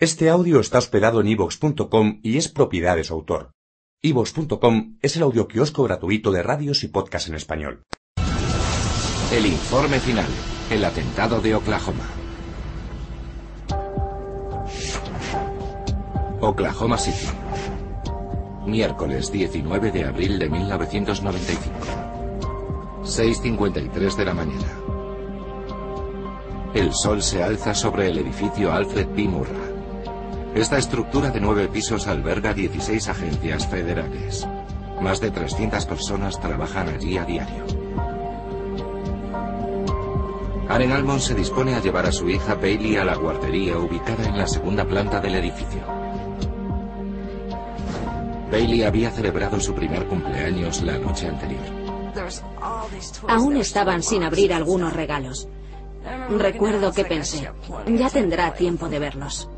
Este audio está hospedado en ivox.com y es propiedad de su autor. ivox.com es el audioquiosco gratuito de radios y podcasts en español. El informe final. El atentado de Oklahoma. Oklahoma City. Miércoles 19 de abril de 1995. 6.53 de la mañana. El sol se alza sobre el edificio Alfred P. Murrah. Esta estructura de nueve pisos alberga 16 agencias federales. Más de 300 personas trabajan allí a diario. Aren Almond se dispone a llevar a su hija Bailey a la guardería ubicada en la segunda planta del edificio. Bailey había celebrado su primer cumpleaños la noche anterior. Aún estaban sin abrir algunos regalos. Recuerdo que pensé, ya tendrá tiempo de verlos.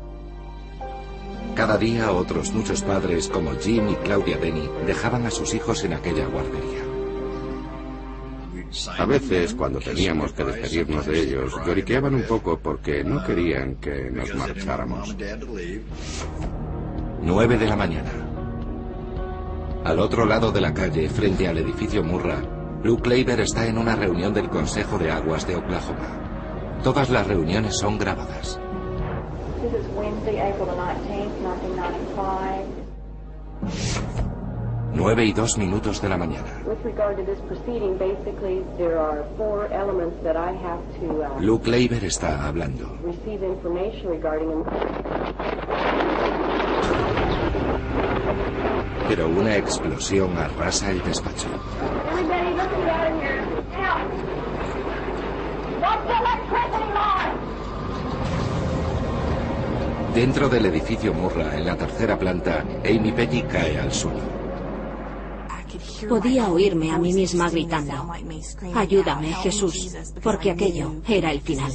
Cada día otros muchos padres como Jim y Claudia Denny dejaban a sus hijos en aquella guardería. A veces, cuando teníamos que despedirnos de ellos, lloriqueaban un poco porque no querían que nos marcháramos. 9 de la mañana. Al otro lado de la calle, frente al edificio Murrah, Luke Leiber está en una reunión del Consejo de Aguas de Oklahoma. Todas las reuniones son grabadas. This is Wednesday, April the 19th, 1995. 9 y 2 minutos de la mañana. With regard to this proceeding, basically, there are four elements that I have to uh, Luke Leiber está hablando. receive information regarding them. Pero una explosión arrasa el despacho. Everybody looking down here. Dentro del edificio Murrah, en la tercera planta, Amy Petty cae al suelo. Podía oírme a mí misma gritando, ayúdame Jesús, porque aquello era el final.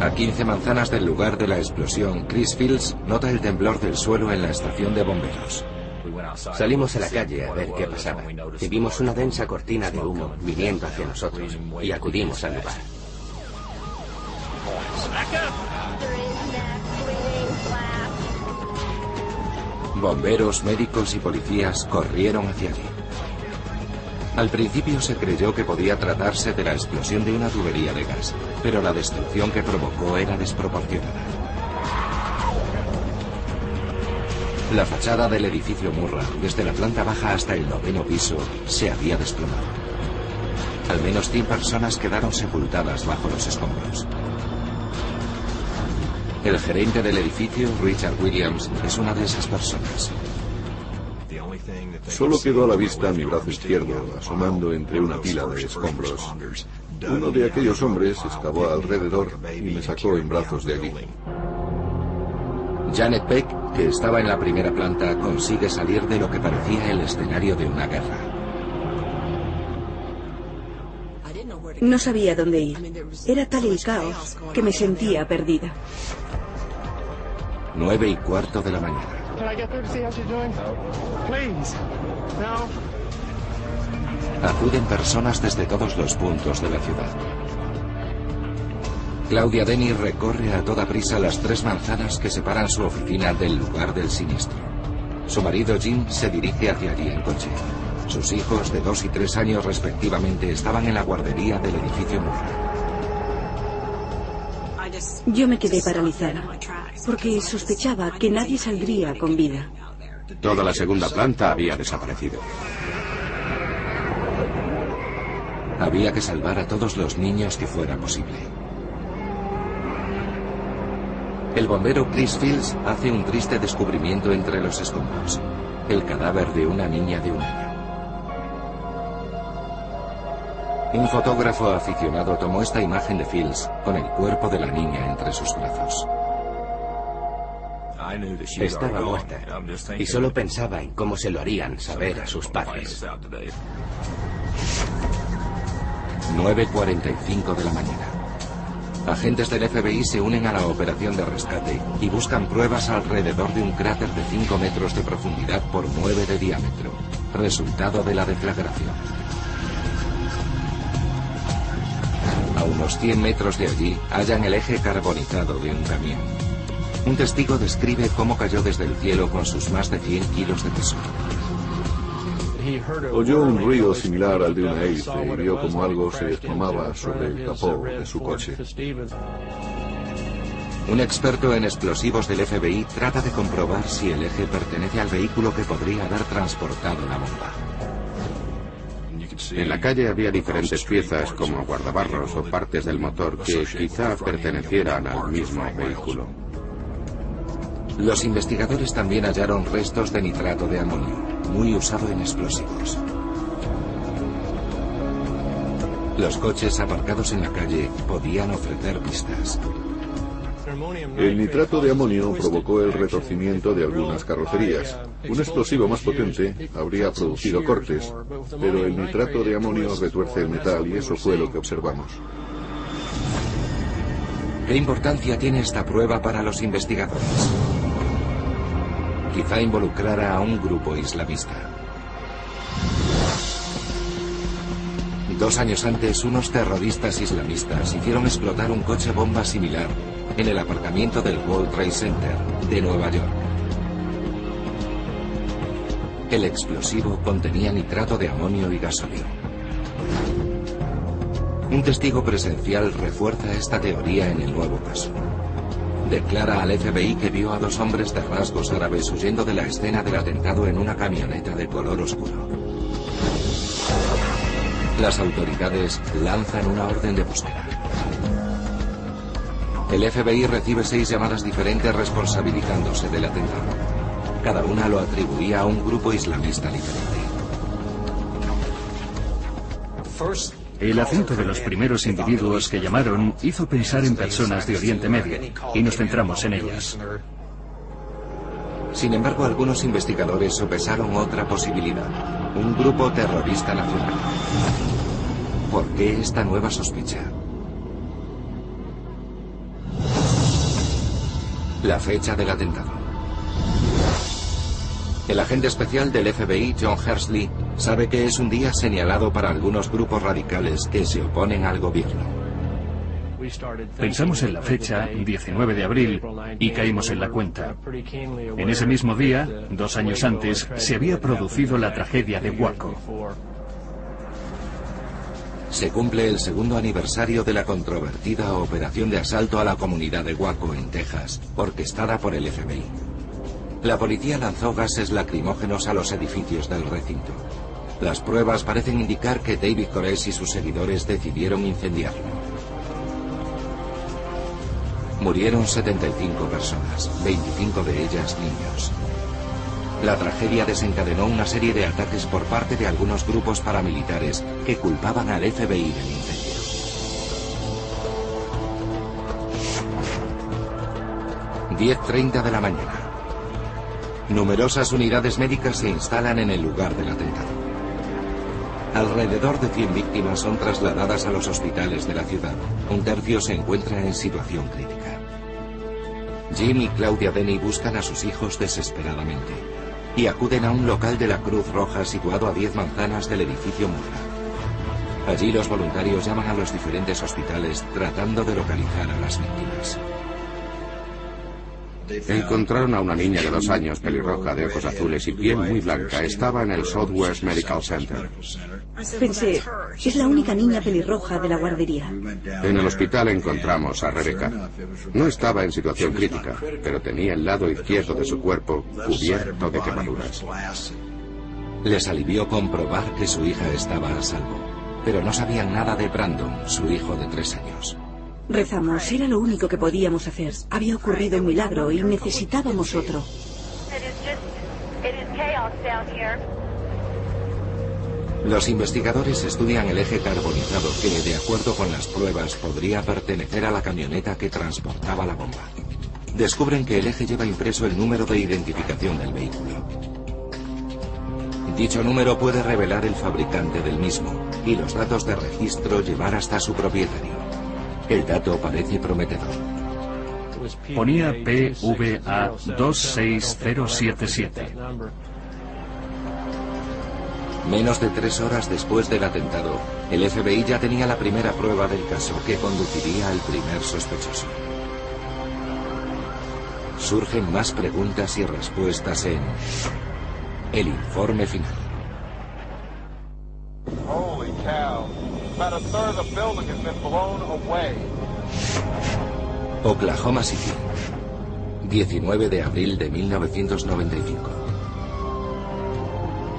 A 15 manzanas del lugar de la explosión, Chris Fields nota el temblor del suelo en la estación de bomberos. Salimos a la calle a ver qué pasaba y vimos una densa cortina de humo viniendo hacia nosotros y acudimos al lugar. Bomberos, médicos y policías corrieron hacia allí. Al principio se creyó que podía tratarse de la explosión de una tubería de gas, pero la destrucción que provocó era desproporcionada. La fachada del edificio Murrah, desde la planta baja hasta el noveno piso, se había desplomado. Al menos 100 personas quedaron sepultadas bajo los escombros. El gerente del edificio, Richard Williams, es una de esas personas. Solo quedó a la vista mi brazo izquierdo, asomando entre una pila de escombros. Uno de aquellos hombres excavó alrededor y me sacó en brazos de allí. Janet Peck, que estaba en la primera planta, consigue salir de lo que parecía el escenario de una guerra. No sabía dónde ir. Era tal el caos que me sentía perdida. Nueve y cuarto de la mañana. Acuden personas desde todos los puntos de la ciudad. Claudia Denny recorre a toda prisa las tres manzanas que separan su oficina del lugar del siniestro. Su marido Jim se dirige hacia allí en coche. Sus hijos de dos y tres años respectivamente estaban en la guardería del edificio Murrah. Yo me quedé paralizada porque sospechaba que nadie saldría con vida. Toda la segunda planta había desaparecido. Había que salvar a todos los niños que fuera posible. El bombero Chris Fields hace un triste descubrimiento entre los escombros. El cadáver de una niña de un año. Un fotógrafo aficionado tomó esta imagen de Fields con el cuerpo de la niña entre sus brazos. Estaba muerta y solo pensaba en cómo se lo harían saber a sus padres. 9.45 de la mañana. Agentes del FBI se unen a la operación de rescate y buscan pruebas alrededor de un cráter de 5 metros de profundidad por 9 de diámetro, resultado de la deflagración. A unos 100 metros de allí hallan el eje carbonizado de un camión. Un testigo describe cómo cayó desde el cielo con sus más de 100 kilos de peso. Oyó un ruido similar al de una hélice y vio como algo se desplomaba sobre el capó de su coche. Un experto en explosivos del FBI trata de comprobar si el eje pertenece al vehículo que podría haber transportado la bomba. En la calle había diferentes piezas como guardabarros o partes del motor que quizá pertenecieran al mismo vehículo. Los investigadores también hallaron restos de nitrato de amonio, muy usado en explosivos. Los coches aparcados en la calle podían ofrecer pistas. El nitrato de amonio provocó el retorcimiento de algunas carrocerías. Un explosivo más potente habría producido cortes, pero el nitrato de amonio retuerce el metal y eso fue lo que observamos. ¿Qué importancia tiene esta prueba para los investigadores? Quizá involucrara a un grupo islamista. Dos años antes, unos terroristas islamistas hicieron explotar un coche bomba similar en el aparcamiento del World Trade Center de Nueva York. El explosivo contenía nitrato de amonio y gasolio. Un testigo presencial refuerza esta teoría en el nuevo caso. Declara al FBI que vio a dos hombres de rasgos árabes huyendo de la escena del atentado en una camioneta de color oscuro. Las autoridades lanzan una orden de búsqueda. El FBI recibe seis llamadas diferentes responsabilizándose del atentado. Cada una lo atribuía a un grupo islamista diferente. El acento de los primeros individuos que llamaron hizo pensar en personas de Oriente Medio y nos centramos en ellas. Sin embargo, algunos investigadores sopesaron otra posibilidad, un grupo terrorista nacional. ¿Por qué esta nueva sospecha? La fecha del atentado. El agente especial del FBI, John Hersley, sabe que es un día señalado para algunos grupos radicales que se oponen al gobierno. Pensamos en la fecha, 19 de abril, y caímos en la cuenta. En ese mismo día, dos años antes, se había producido la tragedia de Waco. Se cumple el segundo aniversario de la controvertida operación de asalto a la comunidad de Waco, en Texas, orquestada por el FBI. La policía lanzó gases lacrimógenos a los edificios del recinto. Las pruebas parecen indicar que David Koresh y sus seguidores decidieron incendiarlo. Murieron 75 personas, 25 de ellas niños. La tragedia desencadenó una serie de ataques por parte de algunos grupos paramilitares que culpaban al FBI del incendio. 10.30 de la mañana. Numerosas unidades médicas se instalan en el lugar del atentado. Alrededor de 100 víctimas son trasladadas a los hospitales de la ciudad. Un tercio se encuentra en situación crítica. Jim y Claudia Denny buscan a sus hijos desesperadamente y acuden a un local de la Cruz Roja situado a 10 manzanas del edificio Murra. Allí los voluntarios llaman a los diferentes hospitales tratando de localizar a las víctimas. Encontraron a una niña de dos años, pelirroja, de ojos azules y piel muy blanca. Estaba en el Southwest Medical Center. Pensé, es la única niña pelirroja de la guardería. En el hospital encontramos a Rebeca. No estaba en situación crítica, pero tenía el lado izquierdo de su cuerpo cubierto de quemaduras. Les alivió comprobar que su hija estaba a salvo, pero no sabían nada de Brandon, su hijo de tres años. Rezamos, era lo único que podíamos hacer. Había ocurrido un milagro y necesitábamos otro. Los investigadores estudian el eje carbonizado que, de acuerdo con las pruebas, podría pertenecer a la camioneta que transportaba la bomba. Descubren que el eje lleva impreso el número de identificación del vehículo. Dicho número puede revelar el fabricante del mismo y los datos de registro llevar hasta su propietario. El dato parece prometedor. Ponía PVA 26077. Menos de tres horas después del atentado, el FBI ya tenía la primera prueba del caso que conduciría al primer sospechoso. Surgen más preguntas y respuestas en el informe final. Oklahoma City, 19 de abril de 1995.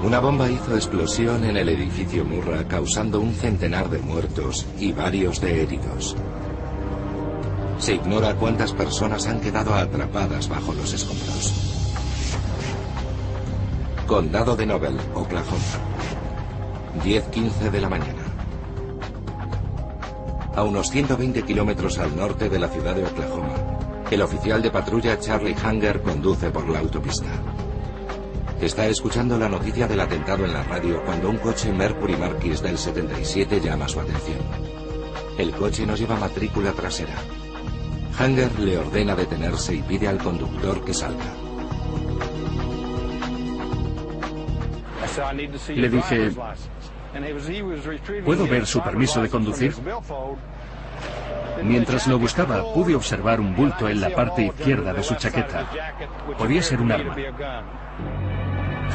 Una bomba hizo explosión en el edificio Murra causando un centenar de muertos y varios de heridos. Se ignora cuántas personas han quedado atrapadas bajo los escombros. Condado de Nobel, Oklahoma. 10.15 de la mañana. A unos 120 kilómetros al norte de la ciudad de Oklahoma, el oficial de patrulla Charlie Hanger conduce por la autopista. Está escuchando la noticia del atentado en la radio cuando un coche Mercury Marquis del 77 llama su atención. El coche no lleva matrícula trasera. Hanger le ordena detenerse y pide al conductor que salga. Le dije, ¿puedo ver su permiso de conducir? Mientras lo buscaba, pude observar un bulto en la parte izquierda de su chaqueta. Podía ser un arma.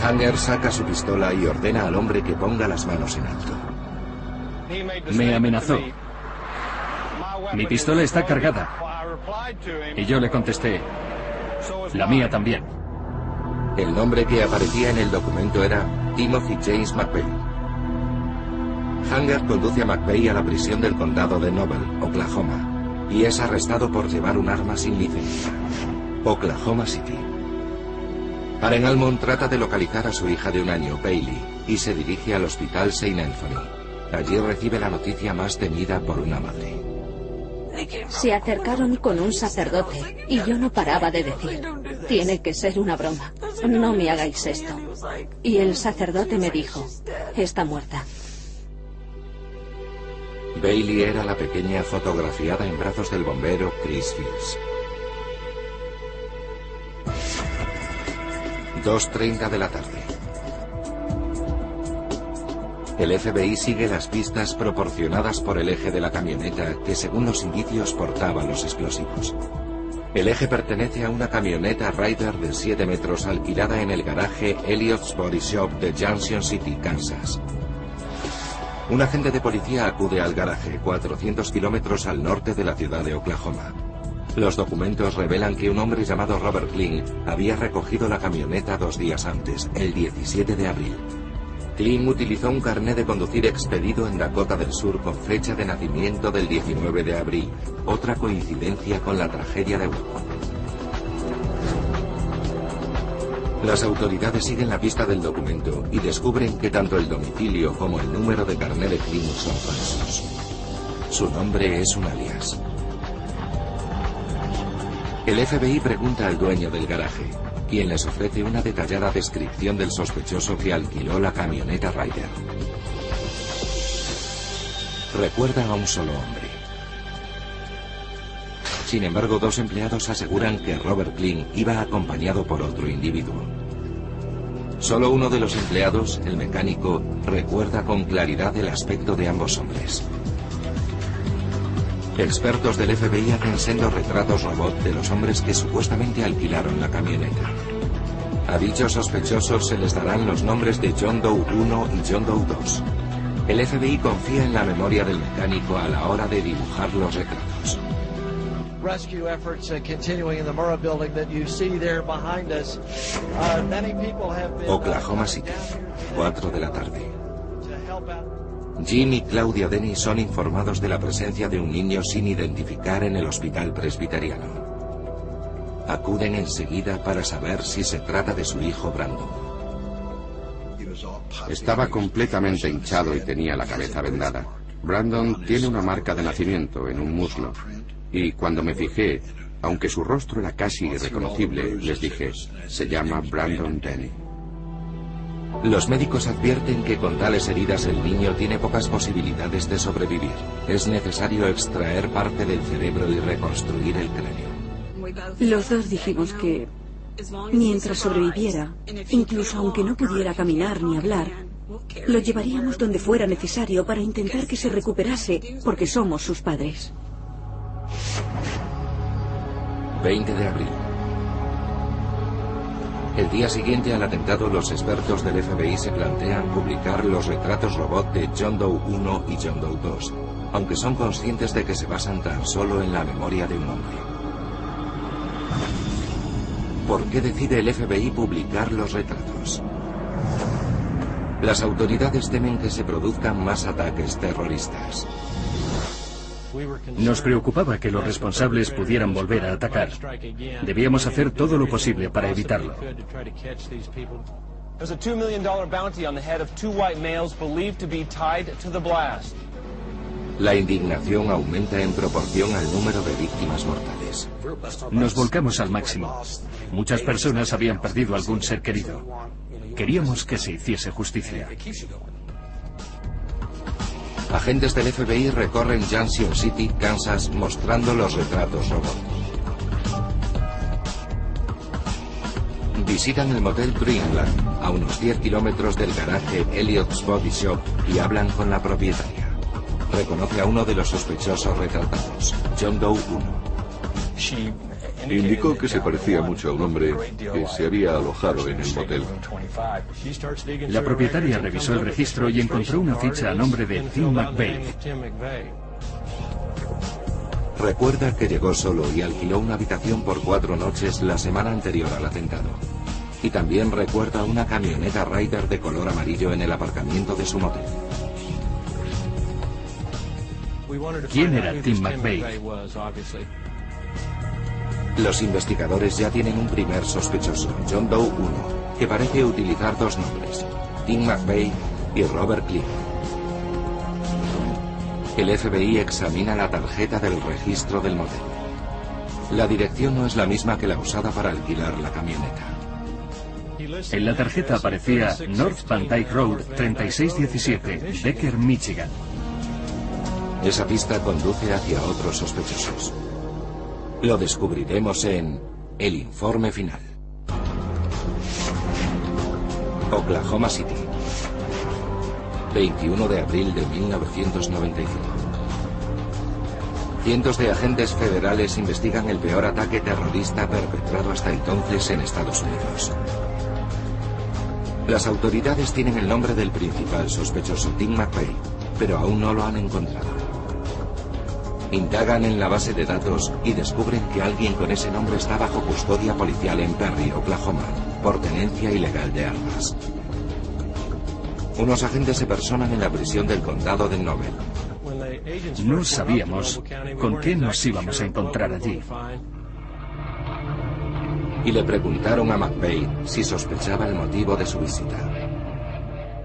Hanger saca su pistola y ordena al hombre que ponga las manos en alto. Me amenazó. Mi pistola está cargada. Y yo le contesté, la mía también. El nombre que aparecía en el documento era Timothy James McVeigh. Hanger conduce a McVeigh a la prisión del condado de Noble, Oklahoma, y es arrestado por llevar un arma sin licencia. Oklahoma City. Aren Almond trata de localizar a su hija de un año, Bailey, y se dirige al hospital St. Anthony. Allí recibe la noticia más temida por una madre. Se acercaron con un sacerdote y yo no paraba de decir, tiene que ser una broma, no me hagáis esto. Y el sacerdote me dijo, está muerta. Bailey era la pequeña fotografiada en brazos del bombero Chris Fields. 2.30 de la tarde. El FBI sigue las pistas proporcionadas por el eje de la camioneta que según los indicios portaba los explosivos. El eje pertenece a una camioneta Ryder de 7 metros alquilada en el garaje Elliott's Body Shop de Junction City, Kansas. Un agente de policía acude al garaje 400 kilómetros al norte de la ciudad de Oklahoma. Los documentos revelan que un hombre llamado Robert Kling había recogido la camioneta dos días antes, el 17 de abril. Kling utilizó un carnet de conducir expedido en Dakota del Sur con fecha de nacimiento del 19 de abril, otra coincidencia con la tragedia de Woodward. Las autoridades siguen la pista del documento y descubren que tanto el domicilio como el número de carnet de Kling son falsos. Su nombre es un alias. El FBI pregunta al dueño del garaje, quien les ofrece una detallada descripción del sospechoso que alquiló la camioneta Ryder. Recuerda a un solo hombre. Sin embargo, dos empleados aseguran que Robert Kling iba acompañado por otro individuo. Solo uno de los empleados, el mecánico, recuerda con claridad el aspecto de ambos hombres. Expertos del FBI hacen sendos retratos robot de los hombres que supuestamente alquilaron la camioneta. A dichos sospechosos se les darán los nombres de John Doe 1 y John Doe 2. El FBI confía en la memoria del mecánico a la hora de dibujar los retratos. Rescue efforts uh, continuing in the Murrah building that you see there behind us. Uh, many people have been, uh, Oklahoma City, 4 de la tarde. to help out. Jim y Claudia Denny son informados de la presencia de un niño sin identificar en el hospital presbiteriano. Acuden enseguida para saber si se trata de su hijo Brandon. Estaba completamente hinchado y tenía la cabeza vendada. Brandon tiene una marca de nacimiento en un muslo. Y cuando me fijé, aunque su rostro era casi irreconocible, les dije, se llama Brandon Denny. Los médicos advierten que con tales heridas el niño tiene pocas posibilidades de sobrevivir. Es necesario extraer parte del cerebro y reconstruir el cráneo. Los dos dijimos que mientras sobreviviera, incluso aunque no pudiera caminar ni hablar, lo llevaríamos donde fuera necesario para intentar que se recuperase, porque somos sus padres. 20 de abril. El día siguiente al atentado, los expertos del FBI se plantean publicar los retratos robot de John Doe 1 y John Doe 2, aunque son conscientes de que se basan tan solo en la memoria de un hombre. ¿Por qué decide el FBI publicar los retratos? Las autoridades temen que se produzcan más ataques terroristas. Nos preocupaba que los responsables pudieran volver a atacar. Debíamos hacer todo lo posible para evitarlo. La indignación aumenta en proporción al número de víctimas mortales. Nos volcamos al máximo. Muchas personas habían perdido algún ser querido. Queríamos que se hiciese justicia. Agentes del FBI recorren Junction City, Kansas, mostrando los retratos robot. Visitan el motel Dreamland, a unos 10 kilómetros del garaje Elliott's Body Shop, y hablan con la propietaria. Reconoce a uno de los sospechosos retratados, John Doe 1. Indicó que se parecía mucho a un hombre que se había alojado en el motel. La propietaria revisó el registro y encontró una ficha a nombre de Tim McVeigh. Recuerda que llegó solo y alquiló una habitación por cuatro noches la semana anterior al atentado. Y también recuerda una camioneta Ryder de color amarillo en el aparcamiento de su motel. ¿Quién era Tim McVeigh? Los investigadores ya tienen un primer sospechoso, John Doe 1, que parece utilizar dos nombres, Tim McVeigh y Robert Cliff. El FBI examina la tarjeta del registro del motel. La dirección no es la misma que la usada para alquilar la camioneta. En la tarjeta aparecía North Van Dyke Road 3617, Decker, Michigan. Esa pista conduce hacia otros sospechosos. Lo descubriremos en El informe final. Oklahoma City. 21 de abril de 1995. Cientos de agentes federales investigan el peor ataque terrorista perpetrado hasta entonces en Estados Unidos. Las autoridades tienen el nombre del principal sospechoso, Tim McVeigh, pero aún no lo han encontrado. Indagan en la base de datos y descubren que alguien con ese nombre está bajo custodia policial en Perry, Oklahoma, por tenencia ilegal de armas. Unos agentes se personan en la prisión del condado de Nobel. No sabíamos con qué nos íbamos a encontrar allí. Y le preguntaron a McVeigh si sospechaba el motivo de su visita.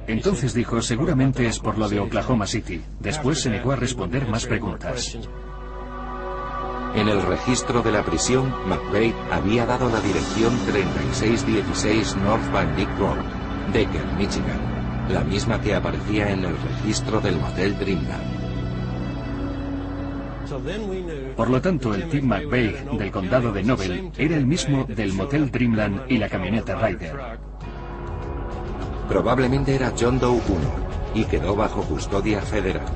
Entonces dijo, seguramente es por lo de Oklahoma City. Después se negó a responder más preguntas. En el registro de la prisión, McVeigh había dado la dirección 3616 North Van Dyke Road, Decker, Michigan, la misma que aparecía en el registro del motel Dreamland. Por lo tanto, el Tim McVeigh del condado de Nobel era el mismo del motel Dreamland y la camioneta Ryder. Probablemente era John Doe 1 y quedó bajo custodia federal.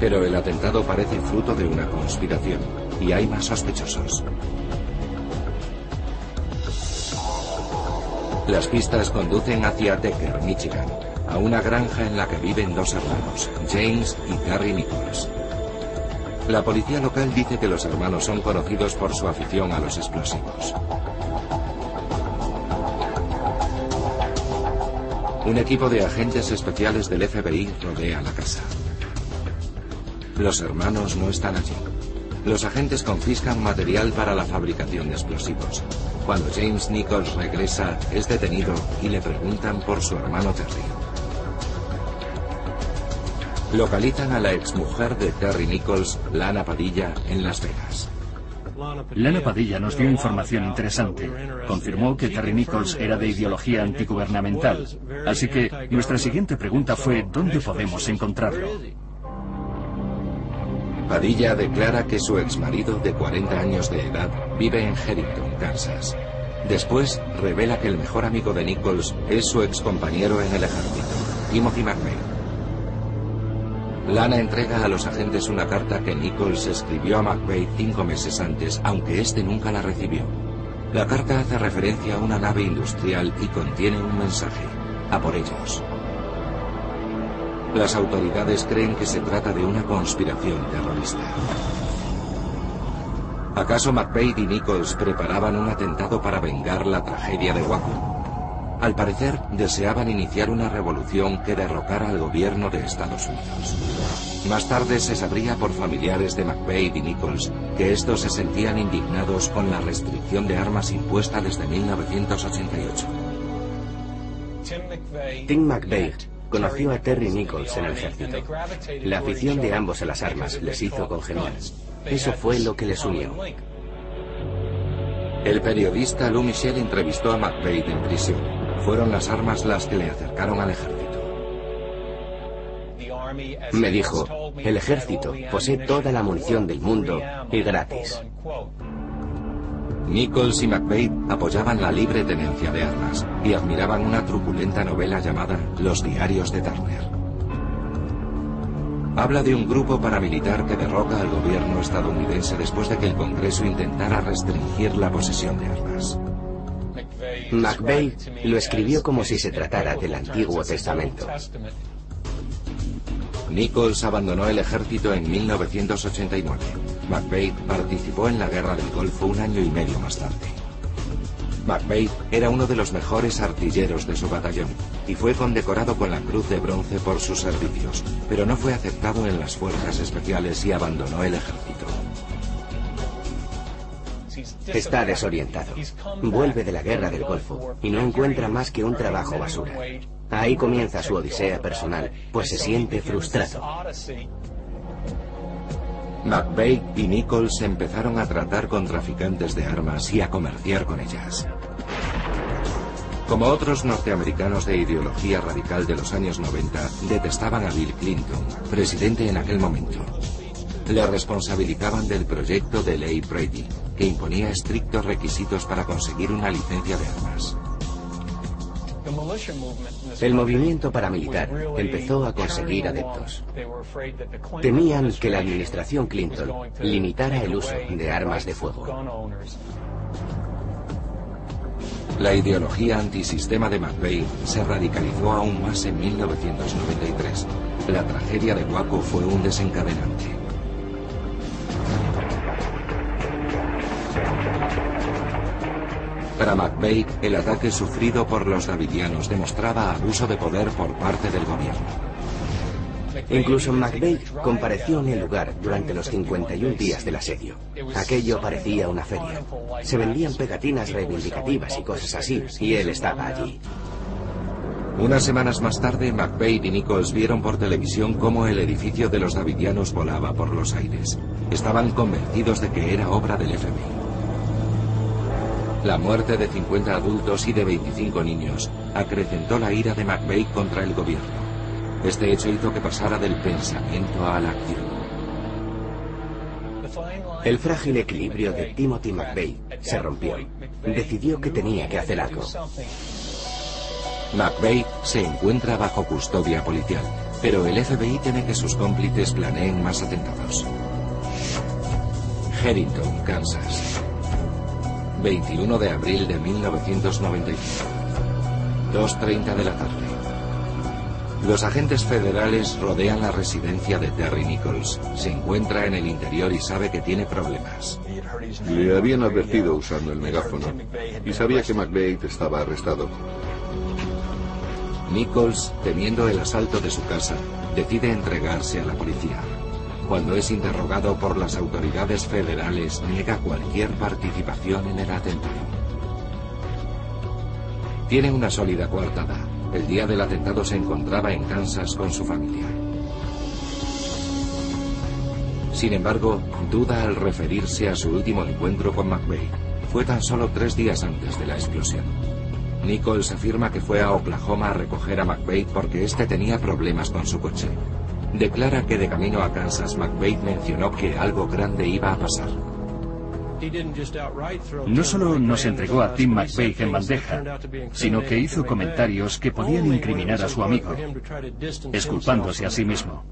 Pero el atentado parece fruto de una conspiración y hay más sospechosos. Las pistas conducen hacia Decker, Michigan, a una granja en la que viven dos hermanos, James y Terry Nichols. La policía local dice que los hermanos son conocidos por su afición a los explosivos. Un equipo de agentes especiales del FBI rodea la casa. Los hermanos no están allí. Los agentes confiscan material para la fabricación de explosivos. Cuando James Nichols regresa, es detenido y le preguntan por su hermano Terry. Localizan a la exmujer de Terry Nichols, Lana Padilla, en Las Vegas. Lana Padilla nos dio información interesante. Confirmó que Terry Nichols era de ideología antigubernamental. Así que nuestra siguiente pregunta fue ¿dónde podemos encontrarlo? Padilla declara que su exmarido de 40 años de edad vive en Harrington, Kansas. Después revela que el mejor amigo de Nichols es su excompañero en el ejército, Timothy McVeigh. Lana entrega a los agentes una carta que Nichols escribió a McVeigh cinco meses antes, aunque este nunca la recibió. La carta hace referencia a una nave industrial y contiene un mensaje. A por ellos. Las autoridades creen que se trata de una conspiración terrorista. ¿Acaso McVeigh y Nichols preparaban un atentado para vengar la tragedia de Waco? Al parecer, deseaban iniciar una revolución que derrocara al gobierno de Estados Unidos. Más tarde se sabría por familiares de McVeigh y Nichols que estos se sentían indignados con la restricción de armas impuesta desde 1988. Tim McVeigh conoció a Terry Nichols en el ejército. La afición de ambos a las armas les hizo congeniar. Eso fue lo que les unió. El periodista Lou Michel entrevistó a McVeigh en prisión. Fueron las armas las que le acercaron al ejército. Me dijo, el ejército posee toda la munición del mundo y gratis. Nichols y McVeigh apoyaban la libre tenencia de armas y admiraban una truculenta novela llamada Los diarios de Turner. Habla de un grupo paramilitar que derroca al gobierno estadounidense después de que el Congreso intentara restringir la posesión de armas. McVeigh lo escribió como si se tratara del Antiguo Testamento. Nichols abandonó el ejército en 1989. McVeigh participó en la Guerra del Golfo un año y medio más tarde. McVeigh era uno de los mejores artilleros de su batallón y fue condecorado con la Cruz de Bronce por sus servicios, pero no fue aceptado en las fuerzas especiales y abandonó el ejército. Está desorientado. Vuelve de la guerra del Golfo y no encuentra más que un trabajo basura. Ahí comienza su odisea personal, pues se siente frustrado. McVeigh y Nichols empezaron a tratar con traficantes de armas y a comerciar con ellas. Como otros norteamericanos de ideología radical de los años 90, detestaban a Bill Clinton, presidente en aquel momento le responsabilizaban del proyecto de ley Brady, que imponía estrictos requisitos para conseguir una licencia de armas. El movimiento paramilitar empezó a conseguir adeptos. Temían que la administración Clinton limitara el uso de armas de fuego. La ideología antisistema de McVeigh se radicalizó aún más en 1993. La tragedia de Waco fue un desencadenante. Para McVeigh, el ataque sufrido por los davidianos demostraba abuso de poder por parte del gobierno. Incluso McVeigh compareció en el lugar durante los 51 días del asedio. Aquello parecía una feria. Se vendían pegatinas reivindicativas y cosas así, y él estaba allí. Unas semanas más tarde, McVeigh y Nichols vieron por televisión cómo el edificio de los davidianos volaba por los aires. Estaban convencidos de que era obra del FBI. La muerte de 50 adultos y de 25 niños acrecentó la ira de McVeigh contra el gobierno. Este hecho hizo que pasara del pensamiento a la acción. El frágil equilibrio de Timothy McVeigh se rompió. Decidió que tenía que hacer algo. McVeigh se encuentra bajo custodia policial, pero el FBI teme que sus cómplices planeen más atentados. Harrington, Kansas. 21 de abril de 1995. 2.30 de la tarde. Los agentes federales rodean la residencia de Terry Nichols. Se encuentra en el interior y sabe que tiene problemas. Le habían advertido usando el megáfono y sabía que McVeigh estaba arrestado. Nichols, temiendo el asalto de su casa, decide entregarse a la policía. Cuando es interrogado por las autoridades federales, niega cualquier participación en el atentado. Tiene una sólida coartada. El día del atentado se encontraba en Kansas con su familia. Sin embargo, duda al referirse a su último encuentro con McVeigh. Fue tan solo tres días antes de la explosión. Nichols afirma que fue a Oklahoma a recoger a McVeigh porque éste tenía problemas con su coche. Declara que de camino a Kansas McVeigh mencionó que algo grande iba a pasar. No solo nos entregó a Tim McVeigh en bandeja, sino que hizo comentarios que podían incriminar a su amigo, esculpándose a sí mismo.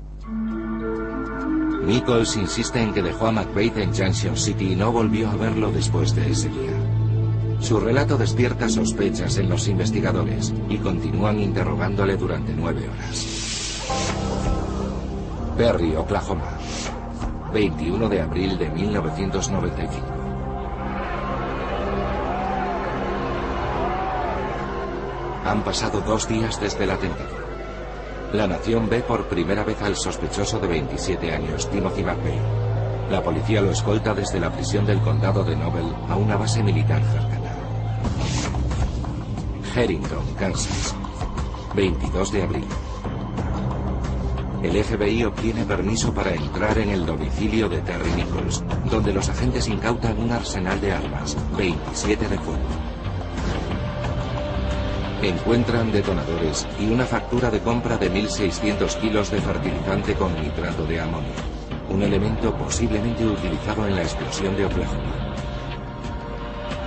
Nichols insiste en que dejó a McVeigh en Junction City y no volvió a verlo después de ese día. Su relato despierta sospechas en los investigadores y continúan interrogándole durante nueve horas. Perry, Oklahoma, 21 de abril de 1995. Han pasado dos días desde el atentado. La nación ve por primera vez al sospechoso de 27 años, Timothy McVeigh. La policía lo escolta desde la prisión del condado de Nobel a una base militar cercana. Harrington, Kansas, 22 de abril. El FBI obtiene permiso para entrar en el domicilio de Terry Nichols, donde los agentes incautan un arsenal de armas, 27 de fuego. Encuentran detonadores y una factura de compra de 1.600 kilos de fertilizante con nitrato de amonio, un elemento posiblemente utilizado en la explosión de Oklahoma.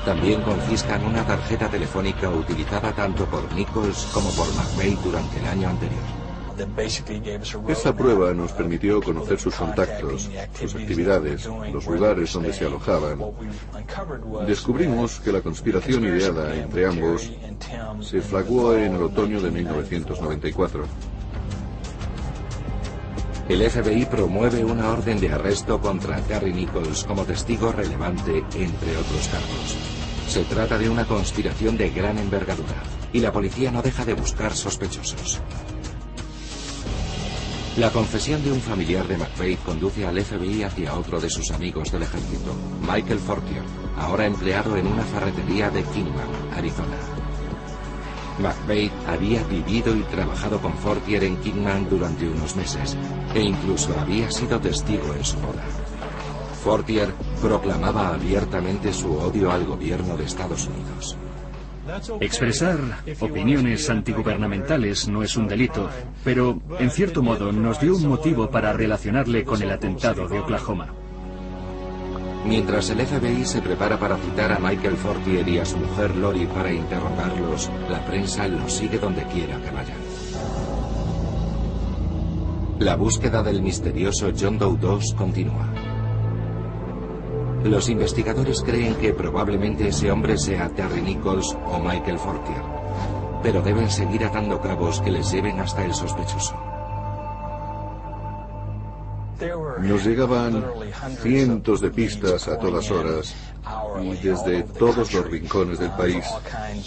También confiscan una tarjeta telefónica utilizada tanto por Nichols como por McVeigh durante el año anterior. Esa prueba nos permitió conocer sus contactos, sus actividades, los lugares donde se alojaban. Descubrimos que la conspiración ideada entre ambos se flaguó en el otoño de 1994. El FBI promueve una orden de arresto contra Terry Nichols como testigo relevante, entre otros cargos. Se trata de una conspiración de gran envergadura, y la policía no deja de buscar sospechosos. La confesión de un familiar de McVeigh conduce al FBI hacia otro de sus amigos del ejército, Michael Fortier, ahora empleado en una ferretería de Kingman, Arizona. McVeigh había vivido y trabajado con Fortier en Kingman durante unos meses, e incluso había sido testigo en su boda. Fortier proclamaba abiertamente su odio al gobierno de Estados Unidos. Expresar opiniones antigubernamentales no es un delito, pero en cierto modo nos dio un motivo para relacionarle con el atentado de Oklahoma. Mientras el FBI se prepara para citar a Michael Fortier y a su mujer Lori para interrogarlos, la prensa los sigue donde quiera que vayan. La búsqueda del misterioso John Doe 2 continúa. Los investigadores creen que probablemente ese hombre sea Terry Nichols o Michael Fortier, pero deben seguir atando cabos que les lleven hasta el sospechoso. Nos llegaban cientos de pistas a todas horas y desde todos los rincones del país,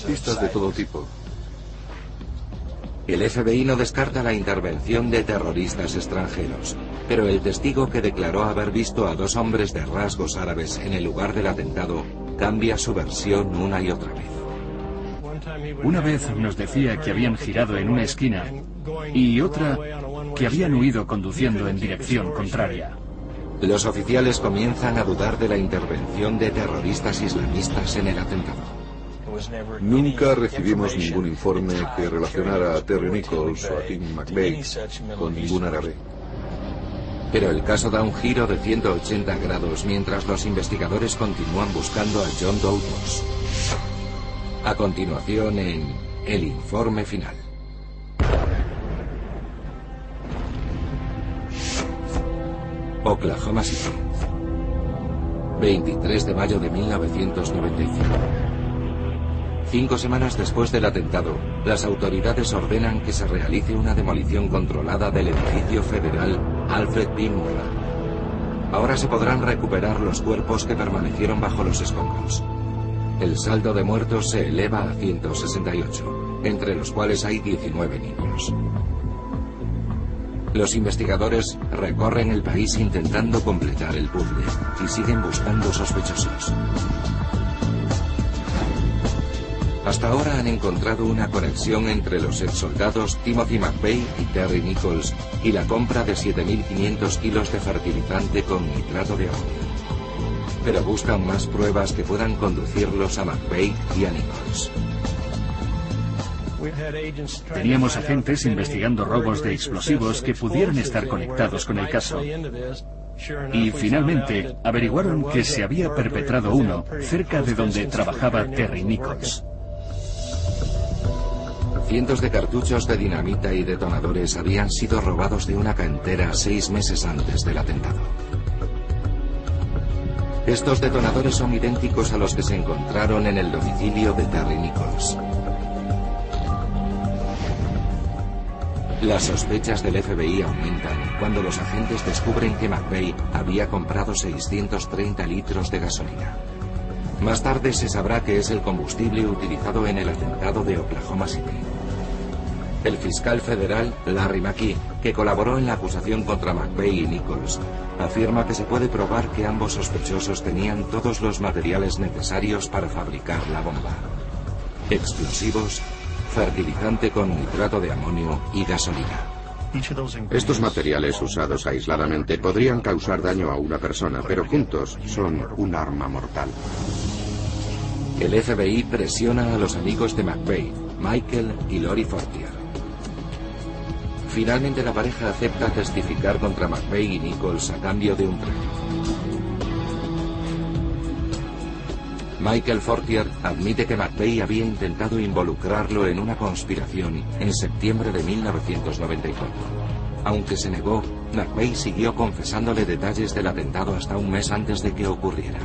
pistas de todo tipo. El FBI no descarta la intervención de terroristas extranjeros, pero el testigo que declaró haber visto a dos hombres de rasgos árabes en el lugar del atentado cambia su versión una y otra vez. Una vez nos decía que habían girado en una esquina y otra que habían huido conduciendo en dirección contraria. Los oficiales comienzan a dudar de la intervención de terroristas islamistas en el atentado. Nunca recibimos ningún informe que relacionara a Terry Nichols o a Tim McVeigh con ningún árabe. Pero el caso da un giro de 180 grados mientras los investigadores continúan buscando a John 2. A continuación en El informe final. Oklahoma City. 23 de mayo de 1995. Cinco semanas después del atentado, las autoridades ordenan que se realice una demolición controlada del edificio federal Alfred P. Murrah. Ahora se podrán recuperar los cuerpos que permanecieron bajo los escombros. El saldo de muertos se eleva a 168, entre los cuales hay 19 niños. Los investigadores recorren el país intentando completar el puzzle y siguen buscando sospechosos. Hasta ahora han encontrado una conexión entre los exsoldados Timothy McVeigh y Terry Nichols y la compra de 7.500 kilos de fertilizante con nitrato de amonio. Pero buscan más pruebas que puedan conducirlos a McVeigh y a Nichols. Teníamos agentes investigando robos de explosivos que pudieran estar conectados con el caso. Y finalmente averiguaron que se había perpetrado uno cerca de donde trabajaba Terry Nichols. Cientos de cartuchos de dinamita y detonadores habían sido robados de una cantera seis meses antes del atentado. Estos detonadores son idénticos a los que se encontraron en el domicilio de Terry Nichols. Las sospechas del FBI aumentan cuando los agentes descubren que McVeigh había comprado 630 litros de gasolina. Más tarde se sabrá que es el combustible utilizado en el atentado de Oklahoma City. El fiscal federal Larry McKee, que colaboró en la acusación contra McVeigh y Nichols, afirma que se puede probar que ambos sospechosos tenían todos los materiales necesarios para fabricar la bomba. Explosivos, fertilizante con nitrato de amonio y gasolina. Estos materiales usados aisladamente podrían causar daño a una persona, pero juntos son un arma mortal. El FBI presiona a los amigos de McVeigh, Michael y Lori Fortier. Finalmente la pareja acepta testificar contra McVeigh y Nichols a cambio de un premio. Michael Fortier admite que McVeigh había intentado involucrarlo en una conspiración en septiembre de 1994. Aunque se negó, McVeigh siguió confesándole detalles del atentado hasta un mes antes de que ocurriera.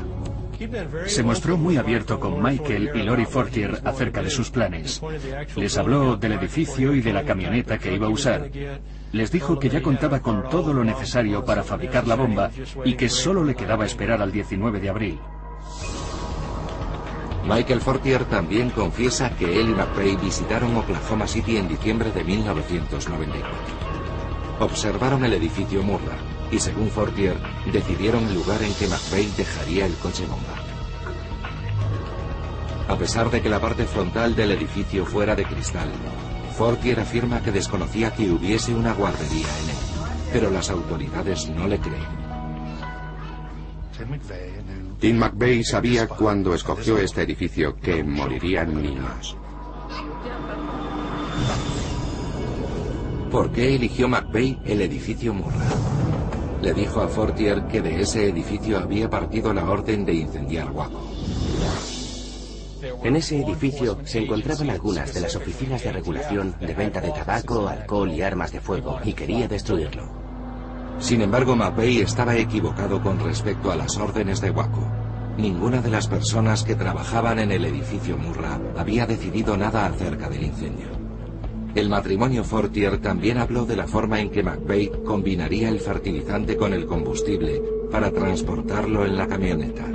Se mostró muy abierto con Michael y Lori Fortier acerca de sus planes. Les habló del edificio y de la camioneta que iba a usar. Les dijo que ya contaba con todo lo necesario para fabricar la bomba y que solo le quedaba esperar al 19 de abril. Michael Fortier también confiesa que él y McVeigh visitaron Oklahoma City en diciembre de 1994. Observaron el edificio Murrah y, según Fortier, decidieron el lugar en que McVeigh dejaría el coche bomba. A pesar de que la parte frontal del edificio fuera de cristal, Fortier afirma que desconocía que hubiese una guardería en él, pero las autoridades no le creen. Tim McVeigh sabía cuando escogió este edificio que morirían niños. ¿Por qué eligió McVeigh el edificio Murrah? Le dijo a Fortier que de ese edificio había partido la orden de incendiar Waco. En ese edificio se encontraban algunas de las oficinas de regulación de venta de tabaco, alcohol y armas de fuego y quería destruirlo. Sin embargo, McVeigh estaba equivocado con respecto a las órdenes de Waco. Ninguna de las personas que trabajaban en el edificio Murrah había decidido nada acerca del incendio. El matrimonio Fortier también habló de la forma en que McVeigh combinaría el fertilizante con el combustible para transportarlo en la camioneta.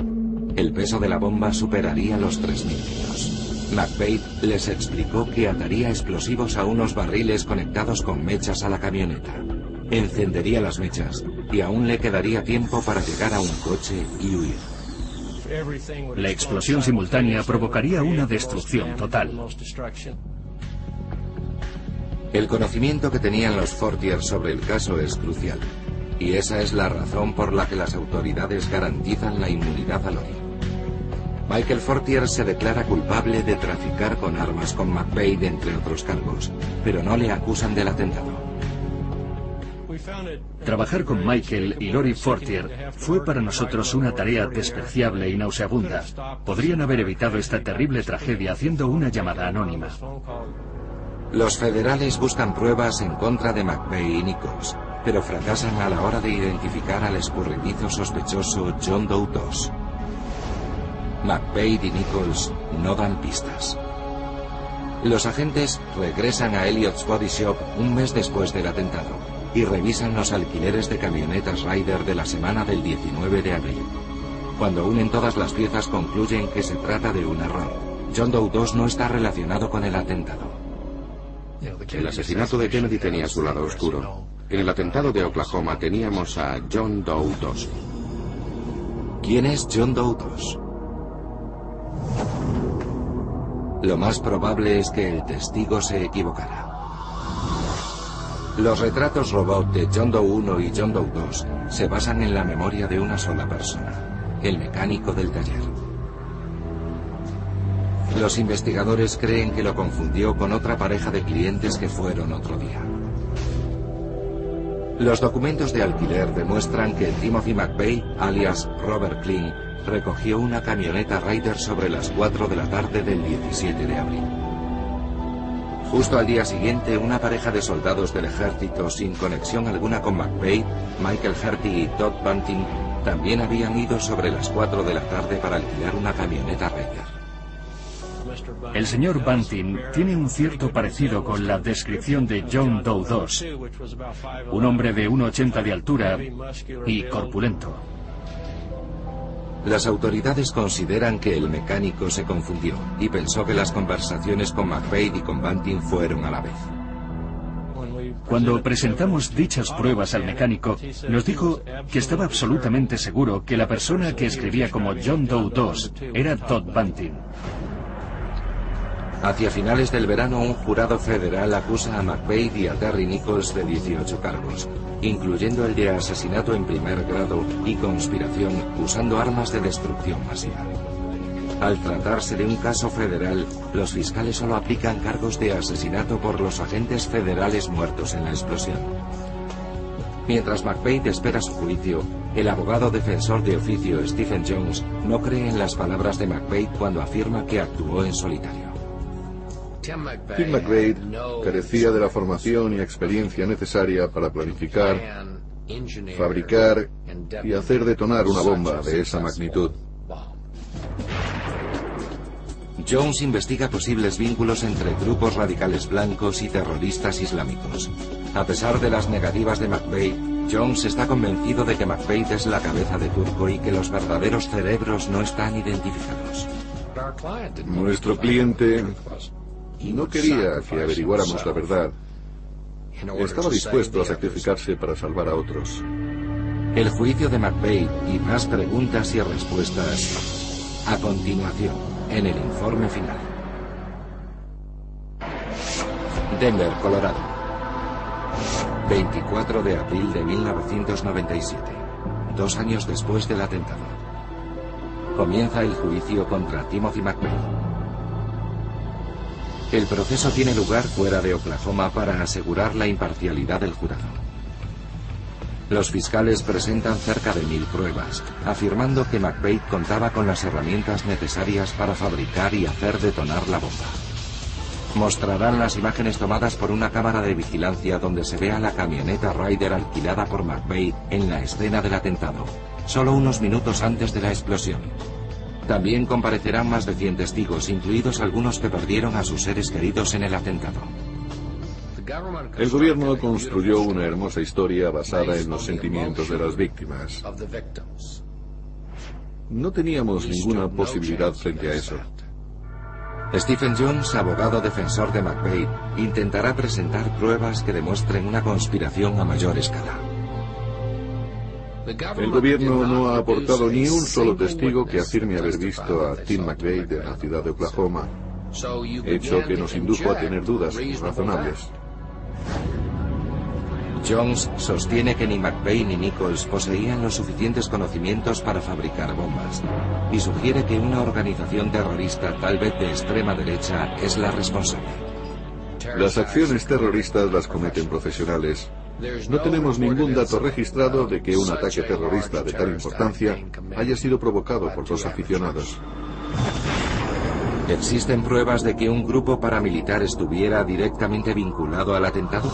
El peso de la bomba superaría los 3.000 kilos. McVeigh les explicó que ataría explosivos a unos barriles conectados con mechas a la camioneta encendería las mechas y aún le quedaría tiempo para llegar a un coche y huir. La explosión simultánea provocaría una destrucción total. El conocimiento que tenían los Fortier sobre el caso es crucial, y esa es la razón por la que las autoridades garantizan la inmunidad a Lori. Michael Fortier se declara culpable de traficar con armas con McVeigh, entre otros cargos, pero no le acusan del atentado. Trabajar con Michael y Lori Fortier fue para nosotros una tarea despreciable y nauseabunda. Podrían haber evitado esta terrible tragedia haciendo una llamada anónima. Los federales buscan pruebas en contra de McVeigh y Nichols, pero fracasan a la hora de identificar al escurridizo sospechoso John Doe 2. McVeigh y Nichols no dan pistas. Los agentes regresan a Elliott's Body Shop un mes después del atentado y revisan los alquileres de camionetas Ryder de la semana del 19 de abril. Cuando unen todas las piezas concluyen que se trata de un error. John Doe 2 no está relacionado con el atentado. El asesinato de Kennedy tenía su lado oscuro. En el atentado de Oklahoma teníamos a John Doe 2. ¿Quién es John Doe 2? Lo más probable es que el testigo se equivocara. Los retratos robot de John Doe 1 y John Doe 2 se basan en la memoria de una sola persona, el mecánico del taller. Los investigadores creen que lo confundió con otra pareja de clientes que fueron otro día. Los documentos de alquiler demuestran que Timothy McVeigh, alias Robert Kling, recogió una camioneta Ryder sobre las 4 de la tarde del 17 de abril. Justo al día siguiente, una pareja de soldados del ejército sin conexión alguna con McVeigh, Michael Herty y Todd Bunting, también habían ido sobre las 4 de la tarde para alquilar una camioneta Ryder. El señor Bunting tiene un cierto parecido con la descripción de John Doe II, un hombre de 1,80 de altura y corpulento. Las autoridades consideran que el mecánico se confundió y pensó que las conversaciones con McVeigh y con Bunting fueron a la vez. Cuando presentamos dichas pruebas al mecánico, nos dijo que estaba absolutamente seguro que la persona que escribía como John Doe II era Todd Bunting. Hacia finales del verano, un jurado federal acusa a McVeigh y a Terry Nichols de 18 cargos, incluyendo el de asesinato en primer grado y conspiración usando armas de destrucción masiva. Al tratarse de un caso federal, los fiscales solo aplican cargos de asesinato por los agentes federales muertos en la explosión. Mientras McVeigh espera su juicio, el abogado defensor de oficio Stephen Jones no cree en las palabras de McVeigh cuando afirma que actuó en solitario. Tim McVeigh carecía de la formación y experiencia necesaria para planificar, fabricar y hacer detonar una bomba de esa magnitud. Jones investiga posibles vínculos entre grupos radicales blancos y terroristas islámicos. A pesar de las negativas de McVeigh, Jones está convencido de que McVeigh es la cabeza de Turco y que los verdaderos cerebros no están identificados. Nuestro cliente no quería que averiguáramos la verdad. Estaba dispuesto a sacrificarse para salvar a otros. El juicio de McVeigh y más preguntas y respuestas a continuación en el informe final. Denver, Colorado. 24 de abril de 1997. Dos años después del atentado. Comienza el juicio contra Timothy McVeigh. El proceso tiene lugar fuera de Oklahoma para asegurar la imparcialidad del jurado. Los fiscales presentan cerca de mil pruebas, afirmando que McVeigh contaba con las herramientas necesarias para fabricar y hacer detonar la bomba. Mostrarán las imágenes tomadas por una cámara de vigilancia donde se vea la camioneta Ryder alquilada por McVeigh en la escena del atentado, solo unos minutos antes de la explosión. También comparecerán más de 100 testigos, incluidos algunos que perdieron a sus seres queridos en el atentado. El gobierno construyó una hermosa historia basada en los sentimientos de las víctimas. No teníamos ninguna posibilidad frente a eso. Stephen Jones, abogado defensor de McVeigh, intentará presentar pruebas que demuestren una conspiración a mayor escala. El gobierno no ha aportado ni un solo testigo que afirme haber visto a Tim McVeigh de la ciudad de Oklahoma, hecho que nos indujo a tener dudas razonables. Jones sostiene que ni McVeigh ni Nichols poseían los suficientes conocimientos para fabricar bombas y sugiere que una organización terrorista, tal vez de extrema derecha, es la responsable. Las acciones terroristas las cometen profesionales no tenemos ningún dato registrado de que un ataque terrorista de tal importancia haya sido provocado por dos aficionados. ¿Existen pruebas de que un grupo paramilitar estuviera directamente vinculado al atentado?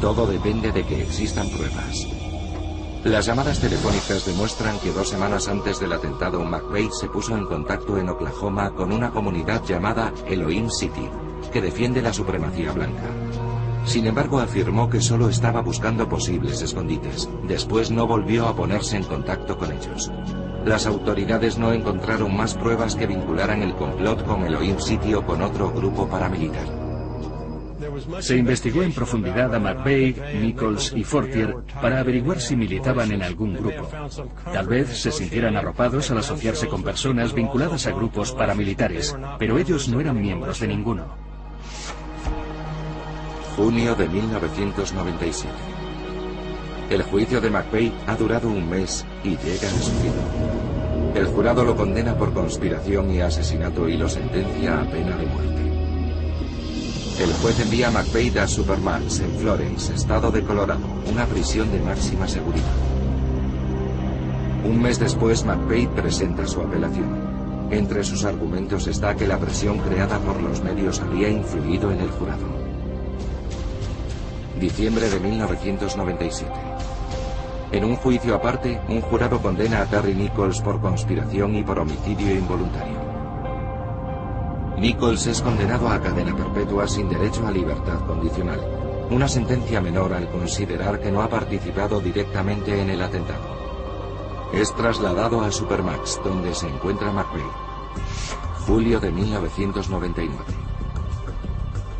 Todo depende de que existan pruebas. Las llamadas telefónicas demuestran que dos semanas antes del atentado, McVeigh se puso en contacto en Oklahoma con una comunidad llamada Elohim City, que defiende la supremacía blanca. Sin embargo, afirmó que solo estaba buscando posibles escondites. Después no volvió a ponerse en contacto con ellos. Las autoridades no encontraron más pruebas que vincularan el complot con Elohim City o con otro grupo paramilitar. Se investigó en profundidad a McVeigh, Nichols y Fortier para averiguar si militaban en algún grupo. Tal vez se sintieran arropados al asociarse con personas vinculadas a grupos paramilitares, pero ellos no eran miembros de ninguno. Junio de 1997. El juicio de McVeigh ha durado un mes y llega a su fin. El jurado lo condena por conspiración y asesinato y lo sentencia a pena de muerte. El juez envía a McVeigh a Supermax en Florence, estado de Colorado, una prisión de máxima seguridad. Un mes después, McVeigh presenta su apelación. Entre sus argumentos está que la presión creada por los medios había influido en el jurado. Diciembre de 1997. En un juicio aparte, un jurado condena a Terry Nichols por conspiración y por homicidio involuntario. Nichols es condenado a cadena perpetua sin derecho a libertad condicional, una sentencia menor al considerar que no ha participado directamente en el atentado. Es trasladado a Supermax, donde se encuentra McVeigh. Julio de 1999.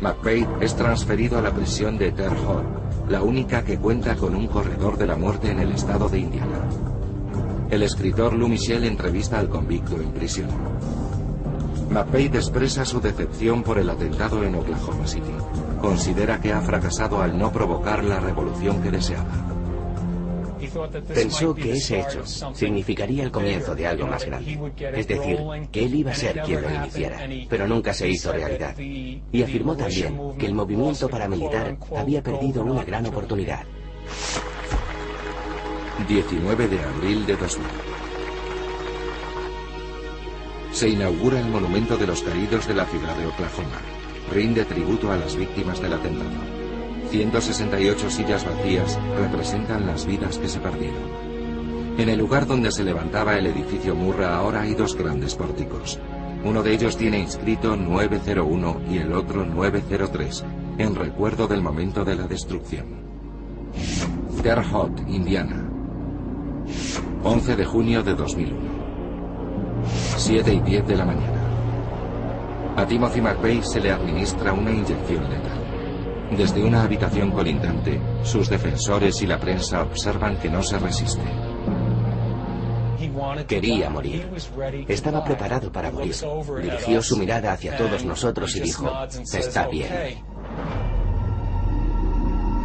McVeigh es transferido a la prisión de Terre la única que cuenta con un corredor de la muerte en el estado de Indiana. El escritor Lou Michel entrevista al convicto en prisión. McVeigh expresa su decepción por el atentado en Oklahoma City. Considera que ha fracasado al no provocar la revolución que deseaba. Pensó que ese hecho significaría el comienzo de algo más grande. Es decir, que él iba a ser quien lo iniciara, pero nunca se hizo realidad. Y afirmó también que el movimiento paramilitar había perdido una gran oportunidad. 19 de abril de 2000. Se inaugura el monumento de los caídos de la ciudad de Oklahoma. Rinde tributo a las víctimas del atentado. 168 sillas vacías representan las vidas que se perdieron. En el lugar donde se levantaba el edificio Murra ahora hay dos grandes pórticos. Uno de ellos tiene inscrito 901 y el otro 903, en recuerdo del momento de la destrucción. Terre Haute, Indiana. 11 de junio de 2001. 7 y 10 de la mañana. A Timothy McVeigh se le administra una inyección letal. Desde una habitación colindante, sus defensores y la prensa observan que no se resiste. Quería morir. Estaba preparado para morir. Dirigió su mirada hacia todos nosotros y dijo, está bien.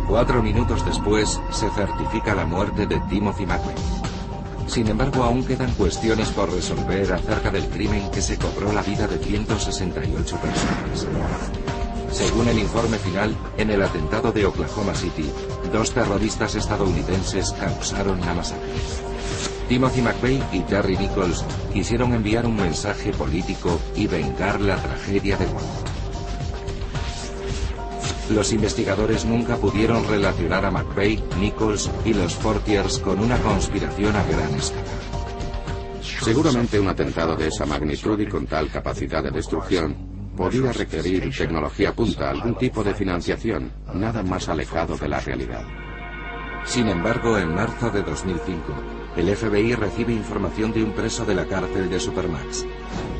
Cuatro minutos después, se certifica la muerte de Timothy McVeigh. Sin embargo, aún quedan cuestiones por resolver acerca del crimen que se cobró la vida de 168 personas. Según el informe final, en el atentado de Oklahoma City, dos terroristas estadounidenses causaron la masacre. Timothy McVeigh y Terry Nichols quisieron enviar un mensaje político y vengar la tragedia de Walmart. Los investigadores nunca pudieron relacionar a McVeigh, Nichols y los Fortiers con una conspiración a gran escala. Seguramente un atentado de esa magnitud y con tal capacidad de destrucción podía requerir tecnología punta, algún tipo de financiación, nada más alejado de la realidad. Sin embargo, en marzo de 2005, el FBI recibe información de un preso de la cárcel de Supermax.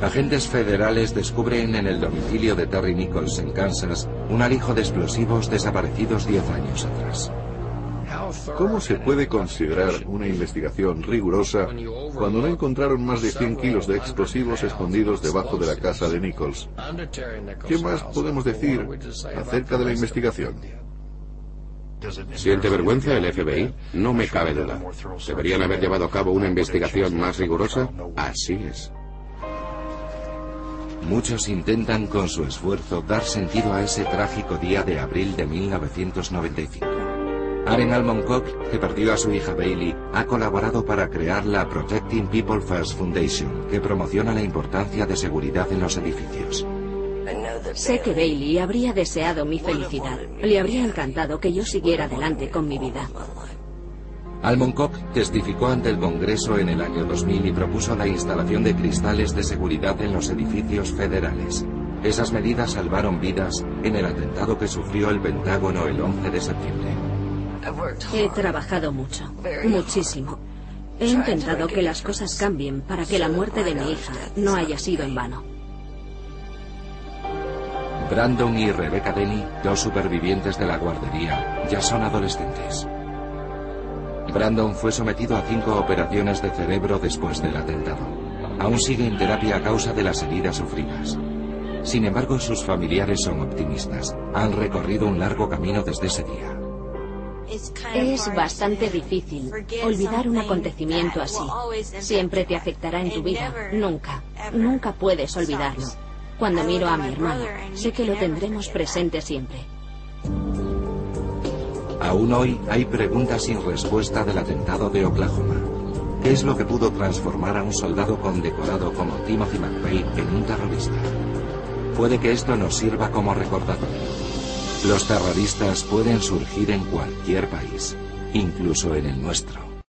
Agentes federales descubren en el domicilio de Terry Nichols en Kansas un alijo de explosivos desaparecidos 10 años atrás. ¿Cómo se puede considerar una investigación rigurosa cuando no encontraron más de 100 kilos de explosivos escondidos debajo de la casa de Nichols? ¿Qué más podemos decir acerca de la investigación? ¿Siente vergüenza el FBI? No me cabe duda. ¿Deberían haber llevado a cabo una investigación más rigurosa? Así es. Muchos intentan con su esfuerzo dar sentido a ese trágico día de abril de 1995. Aren Almond que perdió a su hija Bailey, ha colaborado para crear la Protecting People First Foundation, que promociona la importancia de seguridad en los edificios. Sé que Bailey habría deseado mi felicidad. Le habría encantado que yo siguiera adelante con mi vida. Almond testificó ante el Congreso en el año 2000 y propuso la instalación de cristales de seguridad en los edificios federales. Esas medidas salvaron vidas en el atentado que sufrió el Pentágono el 11 de septiembre. He trabajado mucho, muchísimo. He intentado que las cosas cambien para que la muerte de mi hija no haya sido en vano. Brandon y Rebecca Denny, dos supervivientes de la guardería, ya son adolescentes. Brandon fue sometido a cinco operaciones de cerebro después del atentado. Aún sigue en terapia a causa de las heridas sufridas. Sin embargo, sus familiares son optimistas. Han recorrido un largo camino desde ese día. Es bastante difícil olvidar un acontecimiento así. Siempre te afectará en tu vida. Nunca, nunca puedes olvidarlo. Cuando miro a mi hermano, sé que lo tendremos presente siempre. Aún hoy hay preguntas sin respuesta del atentado de Oklahoma. ¿Qué es lo que pudo transformar a un soldado condecorado como Timothy McVeigh en un terrorista? Puede que esto nos sirva como recordatorio. Los terroristas pueden surgir en cualquier país, incluso en el nuestro.